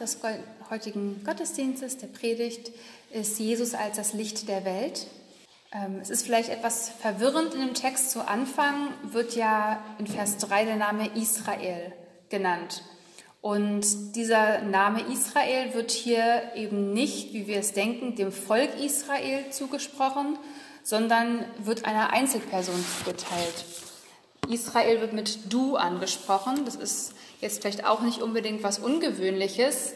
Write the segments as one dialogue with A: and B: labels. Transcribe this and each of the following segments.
A: des heutigen Gottesdienstes, der Predigt, ist Jesus als das Licht der Welt. Ähm, es ist vielleicht etwas verwirrend in dem Text zu Anfang, wird ja in Vers 3 der Name Israel genannt. Und dieser Name Israel wird hier eben nicht, wie wir es denken, dem Volk Israel zugesprochen, sondern wird einer Einzelperson zugeteilt. Israel wird mit du angesprochen. Das ist jetzt vielleicht auch nicht unbedingt was Ungewöhnliches,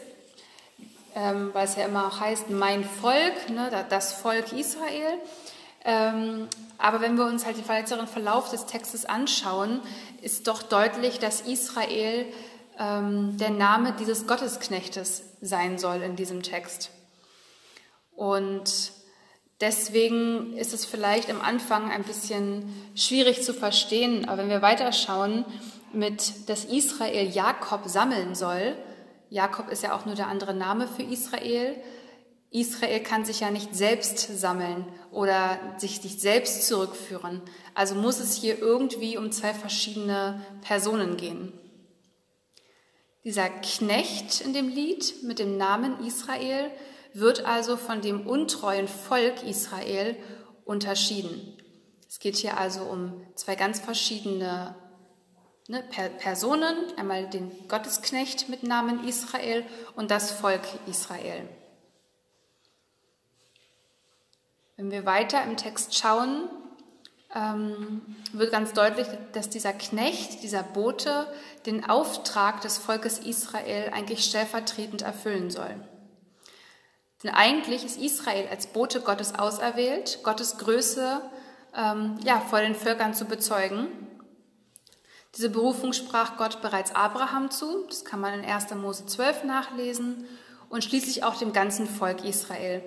A: ähm, weil es ja immer auch heißt, mein Volk, ne, das Volk Israel. Ähm, aber wenn wir uns halt den weiteren Verlauf des Textes anschauen, ist doch deutlich, dass Israel ähm, der Name dieses Gottesknechtes sein soll in diesem Text. Und deswegen ist es vielleicht am Anfang ein bisschen schwierig zu verstehen, aber wenn wir weiterschauen, mit dass Israel Jakob sammeln soll, Jakob ist ja auch nur der andere Name für Israel, Israel kann sich ja nicht selbst sammeln oder sich nicht selbst zurückführen. Also muss es hier irgendwie um zwei verschiedene Personen gehen. Dieser Knecht in dem Lied mit dem Namen Israel wird also von dem untreuen Volk Israel unterschieden. Es geht hier also um zwei ganz verschiedene ne, Personen, einmal den Gottesknecht mit Namen Israel und das Volk Israel. Wenn wir weiter im Text schauen, ähm, wird ganz deutlich, dass dieser Knecht, dieser Bote, den Auftrag des Volkes Israel eigentlich stellvertretend erfüllen soll. Denn eigentlich ist Israel als Bote Gottes auserwählt, Gottes Größe ähm, ja, vor den Völkern zu bezeugen. Diese Berufung sprach Gott bereits Abraham zu, das kann man in 1. Mose 12 nachlesen, und schließlich auch dem ganzen Volk Israel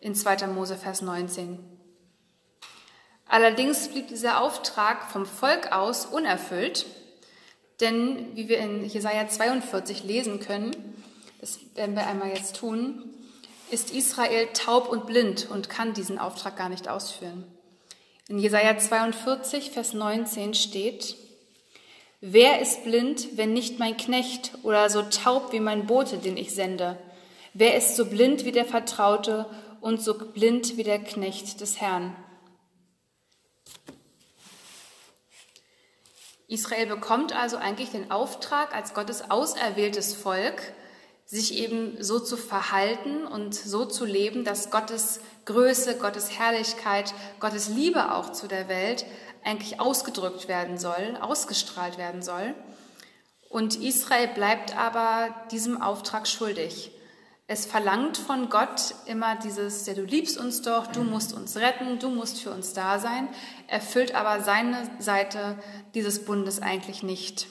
A: in 2. Mose Vers 19. Allerdings blieb dieser Auftrag vom Volk aus unerfüllt, denn wie wir in Jesaja 42 lesen können, das werden wir einmal jetzt tun, ist Israel taub und blind und kann diesen Auftrag gar nicht ausführen. In Jesaja 42, Vers 19 steht, Wer ist blind, wenn nicht mein Knecht oder so taub wie mein Bote, den ich sende? Wer ist so blind wie der Vertraute und so blind wie der Knecht des Herrn? Israel bekommt also eigentlich den Auftrag, als Gottes auserwähltes Volk sich eben so zu verhalten und so zu leben, dass Gottes Größe, Gottes Herrlichkeit, Gottes Liebe auch zu der Welt eigentlich ausgedrückt werden soll, ausgestrahlt werden soll. Und Israel bleibt aber diesem Auftrag schuldig. Es verlangt von Gott immer dieses, ja, du liebst uns doch, du musst uns retten, du musst für uns da sein, erfüllt aber seine Seite dieses Bundes eigentlich nicht.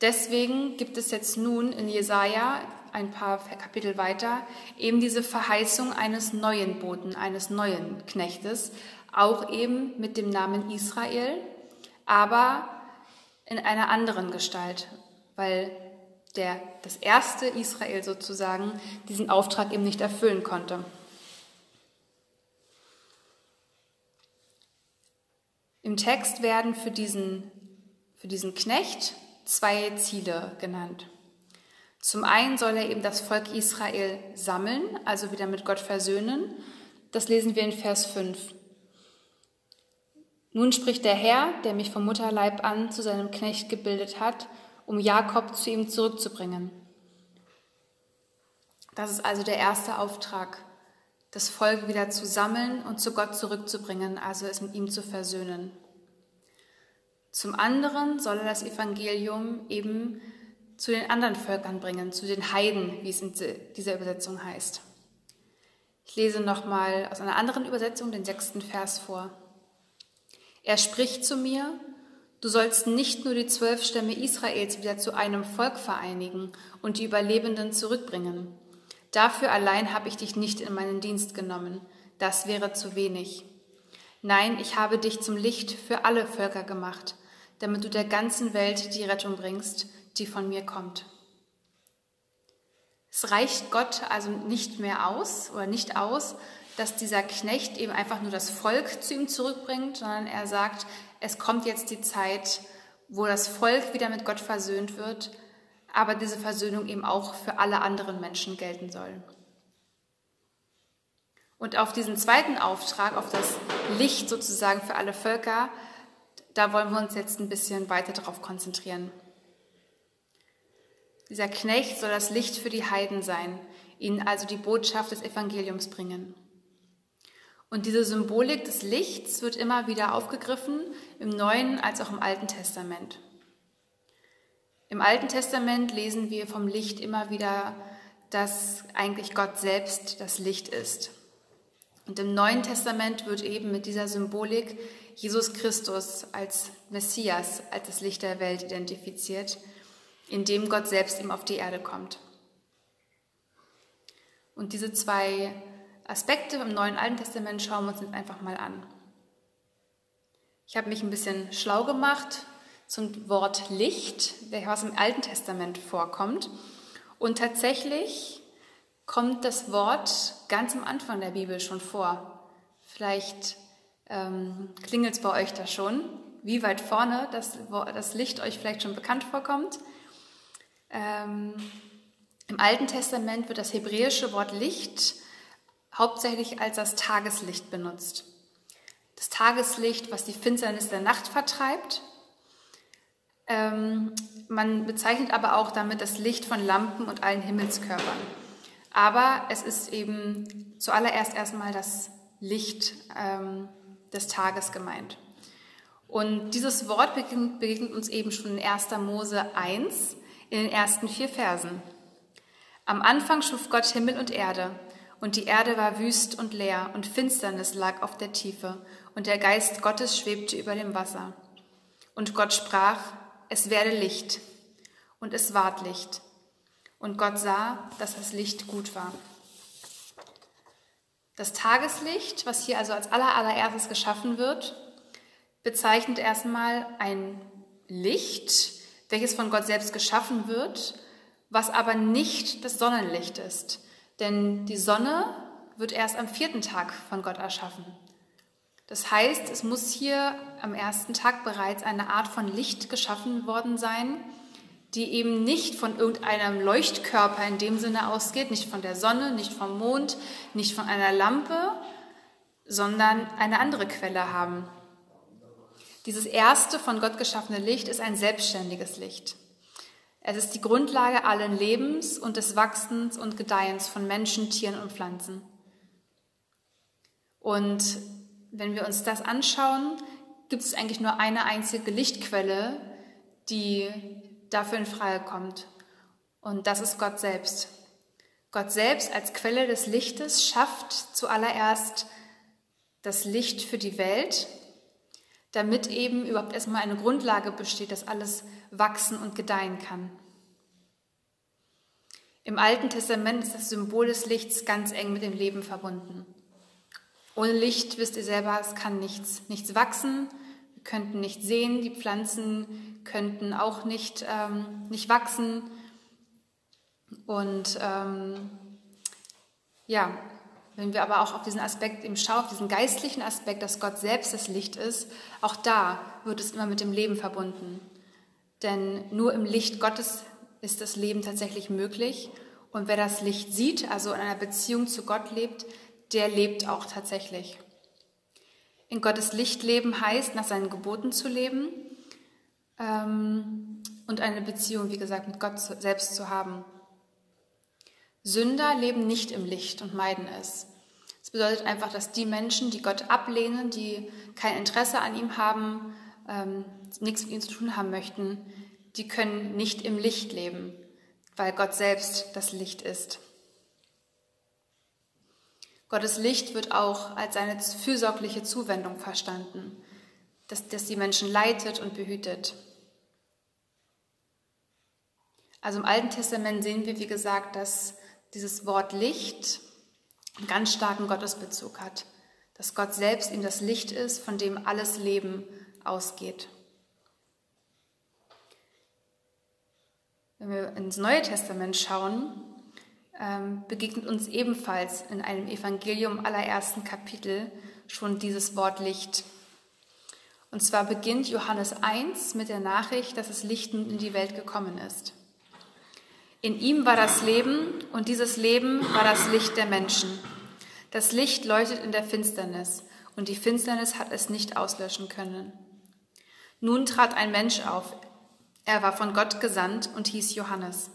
A: Deswegen gibt es jetzt nun in Jesaja ein paar Kapitel weiter eben diese Verheißung eines neuen Boten, eines neuen Knechtes, auch eben mit dem Namen Israel, aber in einer anderen Gestalt, weil der, das erste Israel sozusagen diesen Auftrag eben nicht erfüllen konnte. Im Text werden für diesen, für diesen Knecht zwei Ziele genannt. Zum einen soll er eben das Volk Israel sammeln, also wieder mit Gott versöhnen. Das lesen wir in Vers 5. Nun spricht der Herr, der mich vom Mutterleib an zu seinem Knecht gebildet hat, um Jakob zu ihm zurückzubringen. Das ist also der erste Auftrag, das Volk wieder zu sammeln und zu Gott zurückzubringen, also es mit ihm zu versöhnen. Zum anderen soll er das Evangelium eben zu den anderen Völkern bringen, zu den Heiden, wie es in dieser Übersetzung heißt. Ich lese nochmal aus einer anderen Übersetzung den sechsten Vers vor. Er spricht zu mir, Du sollst nicht nur die zwölf Stämme Israels wieder zu einem Volk vereinigen und die Überlebenden zurückbringen. Dafür allein habe ich dich nicht in meinen Dienst genommen. Das wäre zu wenig. Nein, ich habe dich zum Licht für alle Völker gemacht, damit du der ganzen Welt die Rettung bringst, die von mir kommt. Es reicht Gott also nicht mehr aus oder nicht aus, dass dieser Knecht eben einfach nur das Volk zu ihm zurückbringt, sondern er sagt, es kommt jetzt die Zeit, wo das Volk wieder mit Gott versöhnt wird, aber diese Versöhnung eben auch für alle anderen Menschen gelten soll. Und auf diesen zweiten Auftrag, auf das Licht sozusagen für alle Völker, da wollen wir uns jetzt ein bisschen weiter darauf konzentrieren. Dieser Knecht soll das Licht für die Heiden sein, ihnen also die Botschaft des Evangeliums bringen. Und diese Symbolik des Lichts wird immer wieder aufgegriffen, im Neuen als auch im Alten Testament. Im Alten Testament lesen wir vom Licht immer wieder, dass eigentlich Gott selbst das Licht ist. Und im Neuen Testament wird eben mit dieser Symbolik Jesus Christus als Messias, als das Licht der Welt identifiziert, indem Gott selbst ihm auf die Erde kommt. Und diese zwei Aspekte im Neuen und Alten Testament schauen wir uns jetzt einfach mal an. Ich habe mich ein bisschen schlau gemacht zum Wort Licht, was im Alten Testament vorkommt. Und tatsächlich kommt das Wort ganz am Anfang der Bibel schon vor. Vielleicht ähm, klingelt es bei euch da schon, wie weit vorne das, das Licht euch vielleicht schon bekannt vorkommt. Ähm, Im Alten Testament wird das hebräische Wort Licht hauptsächlich als das Tageslicht benutzt. Das Tageslicht, was die Finsternis der Nacht vertreibt. Ähm, man bezeichnet aber auch damit das Licht von Lampen und allen Himmelskörpern. Aber es ist eben zuallererst erstmal das Licht ähm, des Tages gemeint. Und dieses Wort begegnet, begegnet uns eben schon in 1. Mose 1 in den ersten vier Versen. Am Anfang schuf Gott Himmel und Erde, und die Erde war wüst und leer, und Finsternis lag auf der Tiefe, und der Geist Gottes schwebte über dem Wasser. Und Gott sprach, es werde Licht, und es ward Licht. Und Gott sah, dass das Licht gut war. Das Tageslicht, was hier also als allererstes geschaffen wird, bezeichnet erstmal ein Licht, welches von Gott selbst geschaffen wird, was aber nicht das Sonnenlicht ist. Denn die Sonne wird erst am vierten Tag von Gott erschaffen. Das heißt, es muss hier am ersten Tag bereits eine Art von Licht geschaffen worden sein, die eben nicht von irgendeinem Leuchtkörper in dem Sinne ausgeht, nicht von der Sonne, nicht vom Mond, nicht von einer Lampe, sondern eine andere Quelle haben. Dieses erste von Gott geschaffene Licht ist ein selbstständiges Licht. Es ist die Grundlage allen Lebens und des Wachsens und Gedeihens von Menschen, Tieren und Pflanzen. Und wenn wir uns das anschauen, gibt es eigentlich nur eine einzige Lichtquelle, die dafür in Frage kommt. Und das ist Gott selbst. Gott selbst als Quelle des Lichtes schafft zuallererst das Licht für die Welt, damit eben überhaupt erstmal eine Grundlage besteht, dass alles wachsen und gedeihen kann. Im Alten Testament ist das Symbol des Lichts ganz eng mit dem Leben verbunden. Ohne Licht, wisst ihr selber, es kann nichts, nichts wachsen, könnten nicht sehen, die Pflanzen könnten auch nicht, ähm, nicht wachsen. Und ähm, ja, wenn wir aber auch auf diesen Aspekt eben schauen, auf diesen geistlichen Aspekt, dass Gott selbst das Licht ist, auch da wird es immer mit dem Leben verbunden. Denn nur im Licht Gottes ist das Leben tatsächlich möglich. Und wer das Licht sieht, also in einer Beziehung zu Gott lebt, der lebt auch tatsächlich. In Gottes Licht leben heißt, nach seinen Geboten zu leben ähm, und eine Beziehung, wie gesagt, mit Gott selbst zu haben. Sünder leben nicht im Licht und meiden es. Das bedeutet einfach, dass die Menschen, die Gott ablehnen, die kein Interesse an ihm haben, ähm, nichts mit ihm zu tun haben möchten, die können nicht im Licht leben, weil Gott selbst das Licht ist. Gottes Licht wird auch als eine fürsorgliche Zuwendung verstanden, dass, dass die Menschen leitet und behütet. Also im Alten Testament sehen wir, wie gesagt, dass dieses Wort Licht einen ganz starken Gottesbezug hat, dass Gott selbst ihm das Licht ist, von dem alles Leben ausgeht. Wenn wir ins Neue Testament schauen, ähm, begegnet uns ebenfalls in einem Evangelium allerersten Kapitel schon dieses Wort Licht. Und zwar beginnt Johannes 1 mit der Nachricht, dass das Licht in die Welt gekommen ist. In ihm war das Leben und dieses Leben war das Licht der Menschen. Das Licht leuchtet in der Finsternis und die Finsternis hat es nicht auslöschen können. Nun trat ein Mensch auf. Er war von Gott gesandt und hieß Johannes.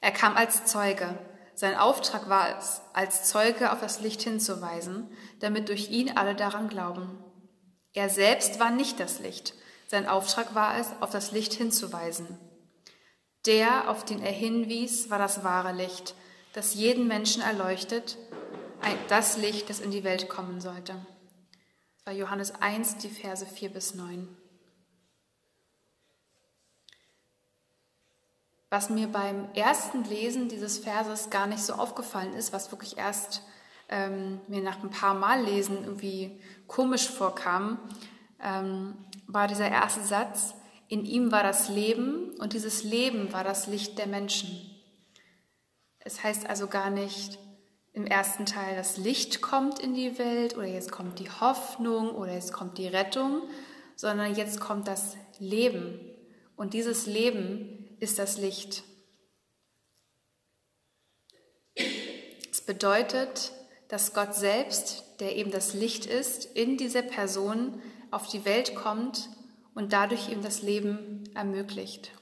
A: Er kam als Zeuge. Sein Auftrag war es, als Zeuge auf das Licht hinzuweisen, damit durch ihn alle daran glauben. Er selbst war nicht das Licht. Sein Auftrag war es, auf das Licht hinzuweisen. Der, auf den er hinwies, war das wahre Licht, das jeden Menschen erleuchtet, das Licht, das in die Welt kommen sollte. Das war Johannes 1, die Verse 4 bis 9. Was mir beim ersten Lesen dieses Verses gar nicht so aufgefallen ist, was wirklich erst ähm, mir nach ein paar Mal lesen irgendwie komisch vorkam, ähm, war dieser erste Satz, in ihm war das Leben und dieses Leben war das Licht der Menschen. Es heißt also gar nicht im ersten Teil, das Licht kommt in die Welt oder jetzt kommt die Hoffnung oder jetzt kommt die Rettung, sondern jetzt kommt das Leben. Und dieses Leben ist das Licht. Es bedeutet, dass Gott selbst, der eben das Licht ist, in diese Person auf die Welt kommt und dadurch ihm das Leben ermöglicht.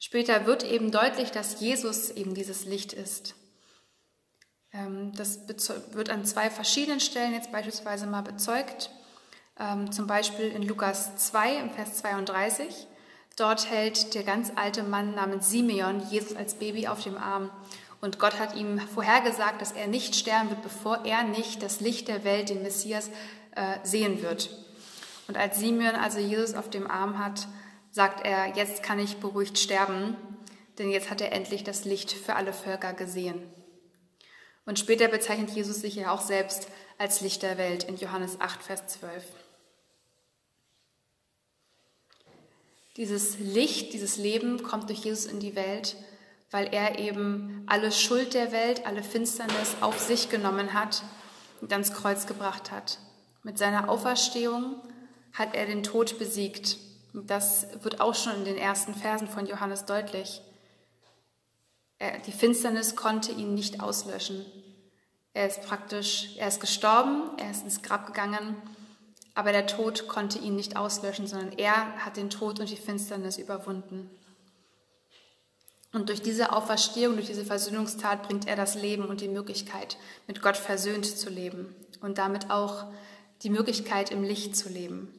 A: Später wird eben deutlich, dass Jesus eben dieses Licht ist. Ähm, das wird an zwei verschiedenen Stellen jetzt beispielsweise mal bezeugt. Ähm, zum Beispiel in Lukas 2 im Vers 32. Dort hält der ganz alte Mann namens Simeon Jesus als Baby auf dem Arm. Und Gott hat ihm vorhergesagt, dass er nicht sterben wird, bevor er nicht das Licht der Welt, den Messias, äh, sehen wird. Und als Simeon also Jesus auf dem Arm hat, sagt er, jetzt kann ich beruhigt sterben, denn jetzt hat er endlich das Licht für alle Völker gesehen. Und später bezeichnet Jesus sich ja auch selbst als Licht der Welt in Johannes 8, Vers 12. Dieses Licht, dieses Leben kommt durch Jesus in die Welt, weil er eben alle Schuld der Welt, alle Finsternis auf sich genommen hat und ans Kreuz gebracht hat. Mit seiner Auferstehung hat er den Tod besiegt. Und das wird auch schon in den ersten Versen von Johannes deutlich. Er, die Finsternis konnte ihn nicht auslöschen. Er ist praktisch, er ist gestorben, er ist ins Grab gegangen, aber der Tod konnte ihn nicht auslöschen, sondern er hat den Tod und die Finsternis überwunden. Und durch diese Auferstehung, durch diese Versöhnungstat bringt er das Leben und die Möglichkeit, mit Gott versöhnt zu leben und damit auch die Möglichkeit, im Licht zu leben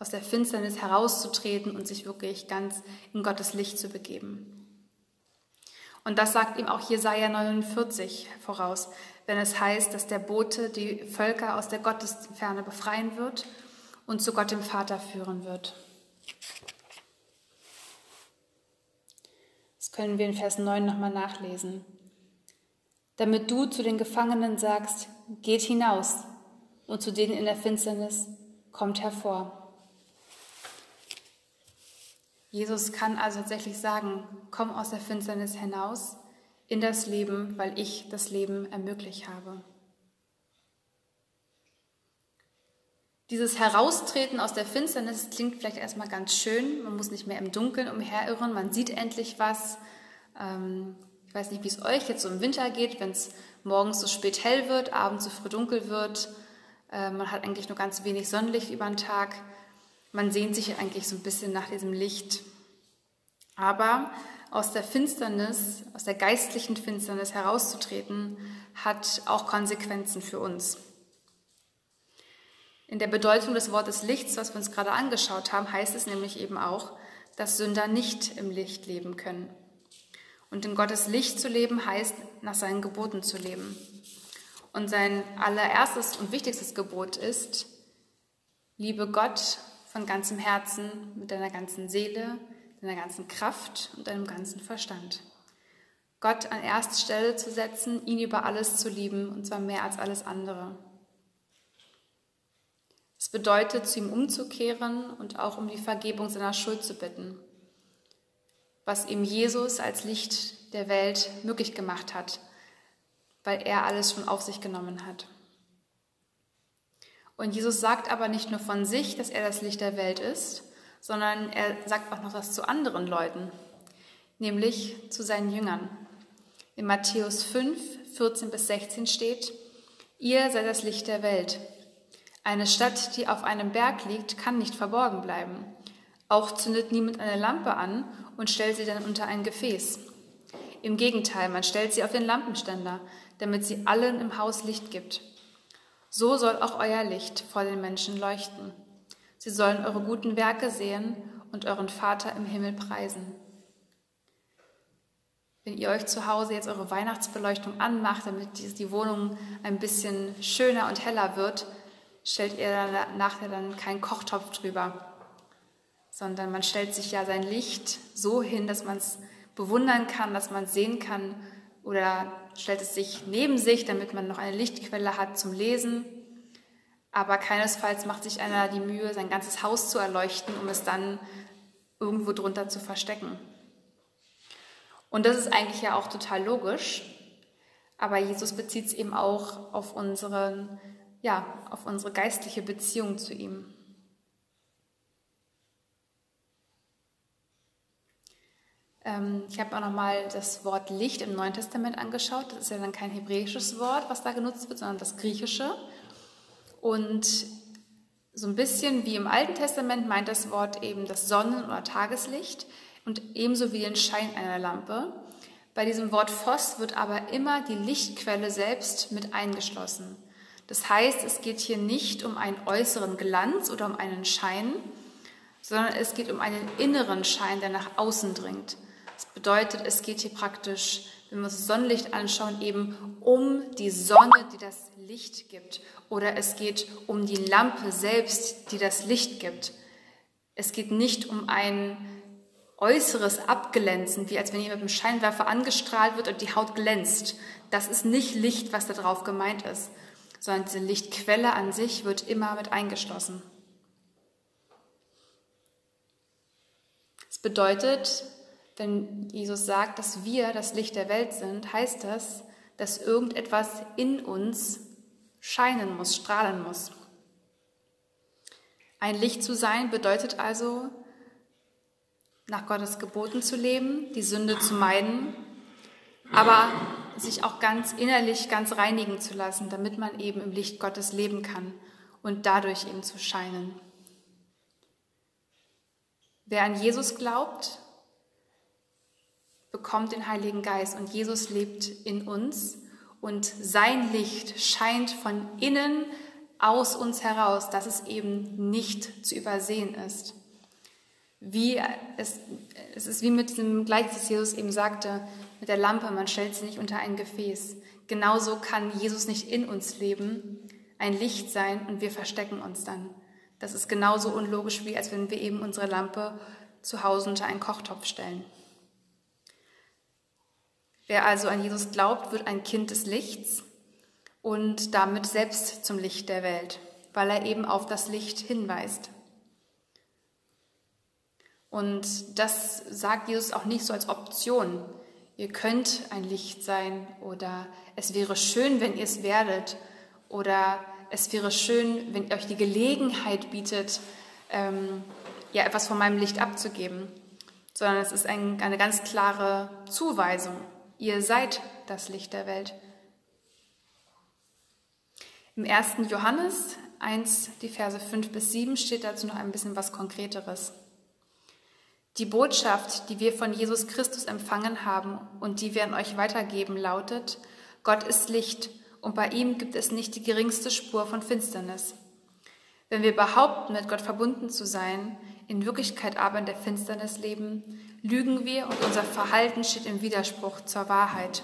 A: aus der Finsternis herauszutreten und sich wirklich ganz in Gottes Licht zu begeben. Und das sagt ihm auch Jesaja 49 voraus, wenn es heißt, dass der Bote die Völker aus der Gottesferne befreien wird und zu Gott dem Vater führen wird. Das können wir in Vers 9 nochmal nachlesen. Damit du zu den Gefangenen sagst, geht hinaus, und zu denen in der Finsternis kommt hervor. Jesus kann also tatsächlich sagen, komm aus der Finsternis hinaus in das Leben, weil ich das Leben ermöglicht habe. Dieses Heraustreten aus der Finsternis klingt vielleicht erstmal ganz schön. Man muss nicht mehr im Dunkeln umherirren, man sieht endlich was. Ähm, ich weiß nicht, wie es euch jetzt so im Winter geht, wenn es morgens so spät hell wird, abends so früh dunkel wird. Äh, man hat eigentlich nur ganz wenig Sonnenlicht über den Tag man sehnt sich eigentlich so ein bisschen nach diesem Licht. Aber aus der Finsternis, aus der geistlichen Finsternis herauszutreten, hat auch Konsequenzen für uns. In der Bedeutung des Wortes Lichts, was wir uns gerade angeschaut haben, heißt es nämlich eben auch, dass Sünder nicht im Licht leben können. Und in Gottes Licht zu leben heißt, nach seinen Geboten zu leben. Und sein allererstes und wichtigstes Gebot ist, liebe Gott von ganzem Herzen, mit deiner ganzen Seele, deiner ganzen Kraft und deinem ganzen Verstand. Gott an erste Stelle zu setzen, ihn über alles zu lieben, und zwar mehr als alles andere. Es bedeutet, zu ihm umzukehren und auch um die Vergebung seiner Schuld zu bitten, was ihm Jesus als Licht der Welt möglich gemacht hat, weil er alles schon auf sich genommen hat. Und Jesus sagt aber nicht nur von sich, dass er das Licht der Welt ist, sondern er sagt auch noch das zu anderen Leuten, nämlich zu seinen Jüngern. In Matthäus 5, 14 bis 16 steht, Ihr seid das Licht der Welt. Eine Stadt, die auf einem Berg liegt, kann nicht verborgen bleiben. Auch zündet niemand eine Lampe an und stellt sie dann unter ein Gefäß. Im Gegenteil, man stellt sie auf den Lampenständer, damit sie allen im Haus Licht gibt. So soll auch euer Licht vor den Menschen leuchten. Sie sollen eure guten Werke sehen und euren Vater im Himmel preisen. Wenn ihr euch zu Hause jetzt eure Weihnachtsbeleuchtung anmacht, damit die Wohnung ein bisschen schöner und heller wird, stellt ihr nachher dann keinen Kochtopf drüber, sondern man stellt sich ja sein Licht so hin, dass man es bewundern kann, dass man es sehen kann oder stellt es sich neben sich, damit man noch eine Lichtquelle hat zum Lesen. Aber keinesfalls macht sich einer die Mühe, sein ganzes Haus zu erleuchten, um es dann irgendwo drunter zu verstecken. Und das ist eigentlich ja auch total logisch. Aber Jesus bezieht es eben auch auf, unseren, ja, auf unsere geistliche Beziehung zu ihm. Ähm, ich habe auch nochmal das Wort Licht im Neuen Testament angeschaut. Das ist ja dann kein hebräisches Wort, was da genutzt wird, sondern das griechische. Und so ein bisschen wie im Alten Testament meint das Wort eben das Sonnen- oder Tageslicht und ebenso wie den Schein einer Lampe. Bei diesem Wort Phos wird aber immer die Lichtquelle selbst mit eingeschlossen. Das heißt, es geht hier nicht um einen äußeren Glanz oder um einen Schein, sondern es geht um einen inneren Schein, der nach außen dringt. Das bedeutet, es geht hier praktisch, wenn wir uns das Sonnenlicht anschauen, eben um die Sonne, die das Licht gibt. Oder es geht um die Lampe selbst, die das Licht gibt. Es geht nicht um ein äußeres Abglänzen, wie als wenn jemand mit einem Scheinwerfer angestrahlt wird und die Haut glänzt. Das ist nicht Licht, was da drauf gemeint ist, sondern diese Lichtquelle an sich wird immer mit eingeschlossen. Es bedeutet, wenn Jesus sagt, dass wir das Licht der Welt sind, heißt das, dass irgendetwas in uns scheinen muss, strahlen muss. Ein Licht zu sein bedeutet also, nach Gottes Geboten zu leben, die Sünde zu meiden, aber sich auch ganz innerlich ganz reinigen zu lassen, damit man eben im Licht Gottes leben kann und dadurch eben zu scheinen. Wer an Jesus glaubt, bekommt den Heiligen Geist und Jesus lebt in uns und sein Licht scheint von innen aus uns heraus, dass es eben nicht zu übersehen ist. Wie es, es ist wie mit dem Gleichnis, das Jesus eben sagte, mit der Lampe, man stellt sie nicht unter ein Gefäß. Genauso kann Jesus nicht in uns leben, ein Licht sein und wir verstecken uns dann. Das ist genauso unlogisch, wie als wenn wir eben unsere Lampe zu Hause unter einen Kochtopf stellen. Wer also an Jesus glaubt, wird ein Kind des Lichts und damit selbst zum Licht der Welt, weil er eben auf das Licht hinweist. Und das sagt Jesus auch nicht so als Option. Ihr könnt ein Licht sein oder es wäre schön, wenn ihr es werdet oder es wäre schön, wenn ihr euch die Gelegenheit bietet, ähm, ja etwas von meinem Licht abzugeben, sondern es ist ein, eine ganz klare Zuweisung. Ihr seid das Licht der Welt. Im 1. Johannes 1, die Verse 5 bis 7 steht dazu noch ein bisschen was Konkreteres. Die Botschaft, die wir von Jesus Christus empfangen haben und die wir an euch weitergeben, lautet, Gott ist Licht und bei ihm gibt es nicht die geringste Spur von Finsternis. Wenn wir behaupten, mit Gott verbunden zu sein, in Wirklichkeit aber in der Finsternis leben, lügen wir und unser Verhalten steht im Widerspruch zur Wahrheit.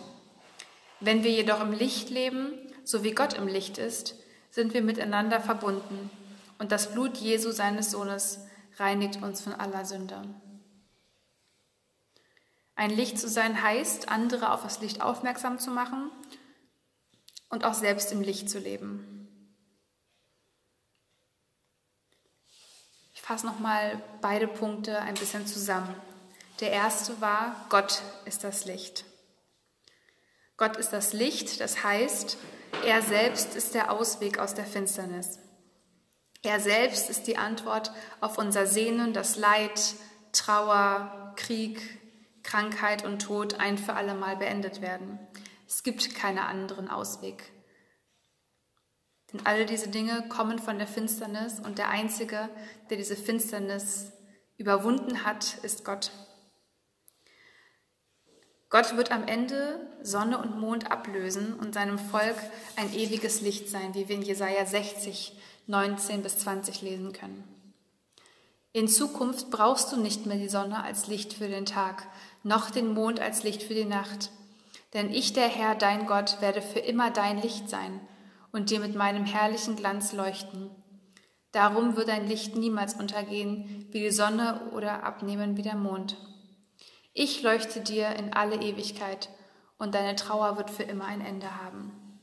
A: Wenn wir jedoch im Licht leben, so wie Gott im Licht ist, sind wir miteinander verbunden und das Blut Jesu seines Sohnes reinigt uns von aller Sünde. Ein Licht zu sein heißt, andere auf das Licht aufmerksam zu machen und auch selbst im Licht zu leben. Ich fasse nochmal beide Punkte ein bisschen zusammen. Der erste war, Gott ist das Licht. Gott ist das Licht, das heißt, er selbst ist der Ausweg aus der Finsternis. Er selbst ist die Antwort auf unser Sehnen, das Leid, Trauer, Krieg, Krankheit und Tod ein für alle Mal beendet werden. Es gibt keinen anderen Ausweg. Denn alle diese Dinge kommen von der Finsternis und der Einzige, der diese Finsternis überwunden hat, ist Gott. Gott wird am Ende Sonne und Mond ablösen und seinem Volk ein ewiges Licht sein, wie wir in Jesaja 60, 19 bis 20 lesen können. In Zukunft brauchst du nicht mehr die Sonne als Licht für den Tag, noch den Mond als Licht für die Nacht. Denn ich, der Herr, dein Gott, werde für immer dein Licht sein und dir mit meinem herrlichen Glanz leuchten. Darum wird dein Licht niemals untergehen wie die Sonne oder abnehmen wie der Mond. Ich leuchte dir in alle Ewigkeit und deine Trauer wird für immer ein Ende haben.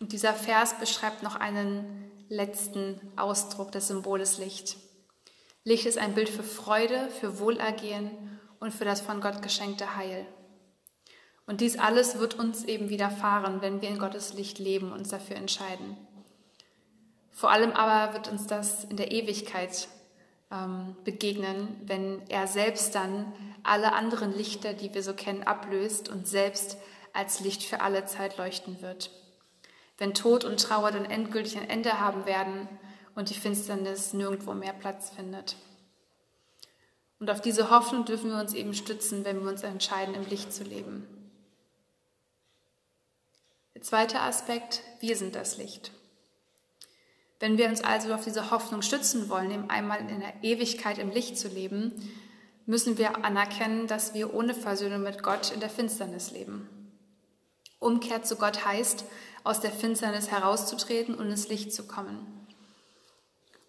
A: Und dieser Vers beschreibt noch einen letzten Ausdruck des Symboles Licht. Licht ist ein Bild für Freude, für Wohlergehen und für das von Gott geschenkte Heil. Und dies alles wird uns eben widerfahren, wenn wir in Gottes Licht leben und uns dafür entscheiden. Vor allem aber wird uns das in der Ewigkeit ähm, begegnen, wenn er selbst dann alle anderen Lichter, die wir so kennen, ablöst und selbst als Licht für alle Zeit leuchten wird. Wenn Tod und Trauer dann endgültig ein Ende haben werden und die Finsternis nirgendwo mehr Platz findet. Und auf diese Hoffnung dürfen wir uns eben stützen, wenn wir uns entscheiden, im Licht zu leben. Der zweite Aspekt, wir sind das Licht. Wenn wir uns also auf diese Hoffnung stützen wollen, eben einmal in der Ewigkeit im Licht zu leben, müssen wir anerkennen, dass wir ohne Versöhnung mit Gott in der Finsternis leben. Umkehr zu Gott heißt, aus der Finsternis herauszutreten und ins Licht zu kommen.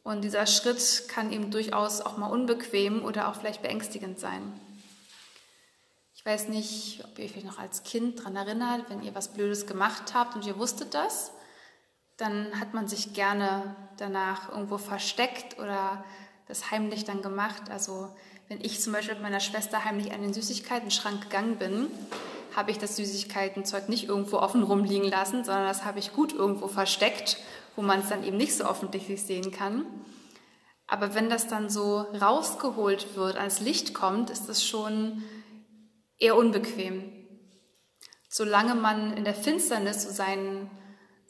A: Und dieser Schritt kann eben durchaus auch mal unbequem oder auch vielleicht beängstigend sein. Ich weiß nicht, ob ihr euch noch als Kind daran erinnert, wenn ihr was Blödes gemacht habt und ihr wusstet das, dann hat man sich gerne danach irgendwo versteckt oder das heimlich dann gemacht. Also wenn ich zum Beispiel mit meiner Schwester heimlich an den Süßigkeiten-Schrank gegangen bin, habe ich das Süßigkeitenzeug nicht irgendwo offen rumliegen lassen, sondern das habe ich gut irgendwo versteckt, wo man es dann eben nicht so offensichtlich sehen kann. Aber wenn das dann so rausgeholt wird, ans Licht kommt, ist das schon eher unbequem. Solange man in der Finsternis so seinen,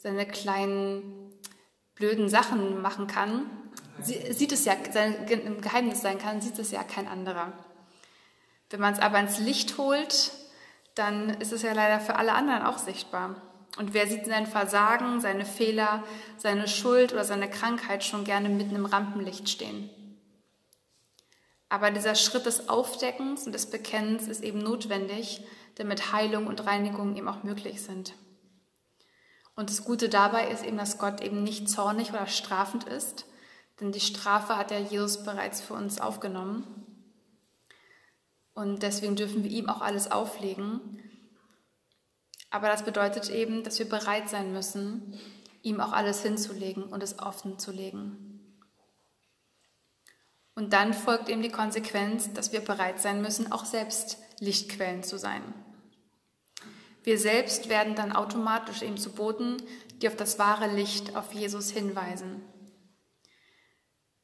A: seine kleinen blöden Sachen machen kann, sieht es ja, sein Geheimnis sein kann, sieht es ja kein anderer. Wenn man es aber ins Licht holt, dann ist es ja leider für alle anderen auch sichtbar. Und wer sieht sein Versagen, seine Fehler, seine Schuld oder seine Krankheit schon gerne mitten im Rampenlicht stehen? Aber dieser Schritt des Aufdeckens und des Bekennens ist eben notwendig, damit Heilung und Reinigung eben auch möglich sind. Und das Gute dabei ist eben, dass Gott eben nicht zornig oder strafend ist, denn die Strafe hat ja Jesus bereits für uns aufgenommen. Und deswegen dürfen wir ihm auch alles auflegen. Aber das bedeutet eben, dass wir bereit sein müssen, ihm auch alles hinzulegen und es offen zu legen. Und dann folgt eben die Konsequenz, dass wir bereit sein müssen, auch selbst Lichtquellen zu sein. Wir selbst werden dann automatisch eben zu Boten, die auf das wahre Licht, auf Jesus hinweisen.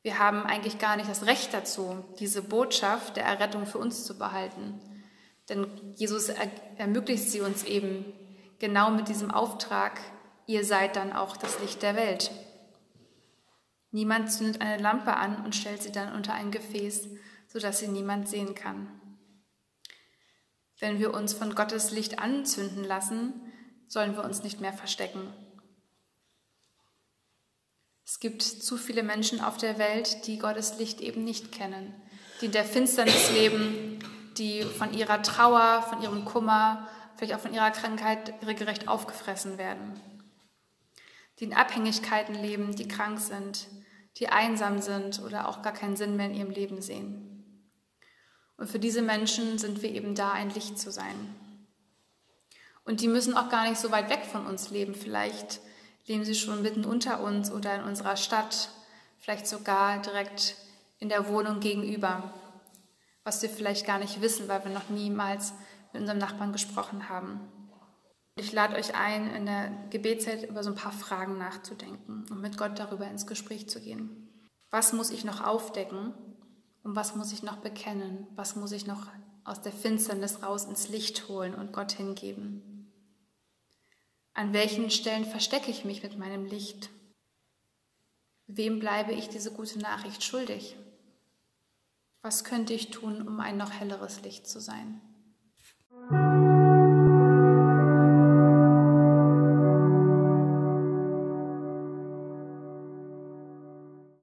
A: Wir haben eigentlich gar nicht das Recht dazu, diese Botschaft der Errettung für uns zu behalten. Denn Jesus ermöglicht sie uns eben genau mit diesem Auftrag, ihr seid dann auch das Licht der Welt. Niemand zündet eine Lampe an und stellt sie dann unter ein Gefäß, sodass sie niemand sehen kann. Wenn wir uns von Gottes Licht anzünden lassen, sollen wir uns nicht mehr verstecken. Es gibt zu viele Menschen auf der Welt, die Gottes Licht eben nicht kennen, die in der Finsternis leben, die von ihrer Trauer, von ihrem Kummer, vielleicht auch von ihrer Krankheit regelrecht aufgefressen werden, die in Abhängigkeiten leben, die krank sind, die einsam sind oder auch gar keinen Sinn mehr in ihrem Leben sehen. Und für diese Menschen sind wir eben da, ein Licht zu sein. Und die müssen auch gar nicht so weit weg von uns leben. Vielleicht leben sie schon mitten unter uns oder in unserer Stadt, vielleicht sogar direkt in der Wohnung gegenüber, was wir vielleicht gar nicht wissen, weil wir noch niemals mit unserem Nachbarn gesprochen haben. Ich lade euch ein, in der Gebetszeit über so ein paar Fragen nachzudenken und mit Gott darüber ins Gespräch zu gehen. Was muss ich noch aufdecken und was muss ich noch bekennen? Was muss ich noch aus der Finsternis raus ins Licht holen und Gott hingeben? An welchen Stellen verstecke ich mich mit meinem Licht? Wem bleibe ich diese gute Nachricht schuldig? Was könnte ich tun, um ein noch helleres Licht zu sein?